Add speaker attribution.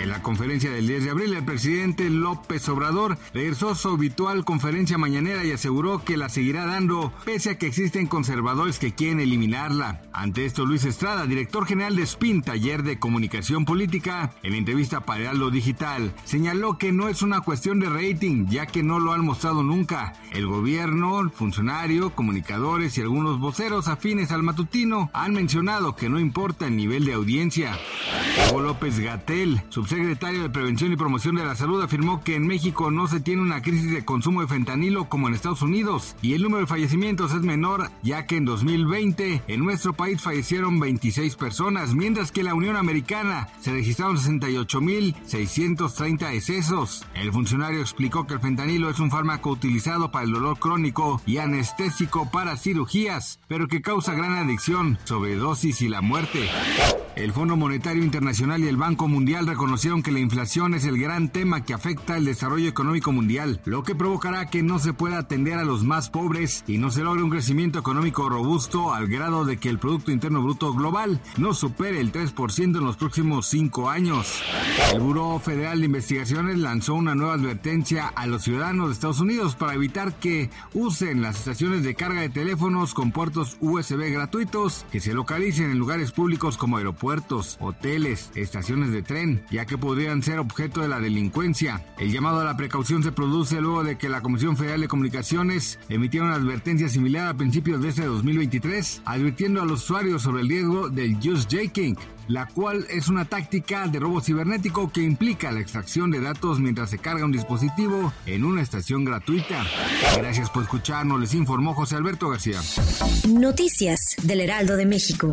Speaker 1: En la conferencia del 10 de abril, el presidente López Obrador regresó su habitual conferencia mañanera y aseguró que la seguirá dando, pese a que existen conservadores que quieren eliminarla. Ante esto, Luis Estrada, director general de SPIN, Taller de Comunicación Política, en entrevista para Heraldo Digital, señaló que no es una cuestión de rating, ya que no lo han mostrado nunca. El gobierno, funcionario, comunicadores y algunos voceros afines al matutino han mencionado que no importa el nivel de audiencia. Hugo López Gatel, subsecretario de Prevención y Promoción de la Salud, afirmó que en México no se tiene una crisis de consumo de fentanilo como en Estados Unidos y el número de fallecimientos es menor, ya que en 2020 en nuestro país fallecieron 26 personas, mientras que en la Unión Americana se registraron 68.630 decesos. El funcionario explicó que el fentanilo es un fármaco utilizado para el dolor crónico y anestésico para cirugías, pero que causa gran adicción, sobredosis y la muerte. El Fondo Monetario Internacional y el Banco Mundial reconocieron que la inflación es el gran tema que afecta el desarrollo económico mundial, lo que provocará que no se pueda atender a los más pobres y no se logre un crecimiento económico robusto al grado de que el Producto Interno Bruto Global no supere el 3% en los próximos cinco años. El Buró Federal de Investigaciones lanzó una nueva advertencia a los ciudadanos de Estados Unidos para evitar que usen las estaciones de carga de teléfonos con puertos USB gratuitos que se localicen en lugares públicos como aeropuertos, hoteles, estaciones de tren, ya que podrían ser objeto de la delincuencia. El llamado a la precaución se produce luego de que la Comisión Federal de Comunicaciones emitiera una advertencia similar a principios de este 2023, advirtiendo a los usuarios sobre el riesgo del use jacking, la cual es una táctica de robo cibernético que implica la extracción de datos mientras se carga un dispositivo en una estación gratuita. Gracias por escucharnos, les informó José Alberto García.
Speaker 2: Noticias del Heraldo de México.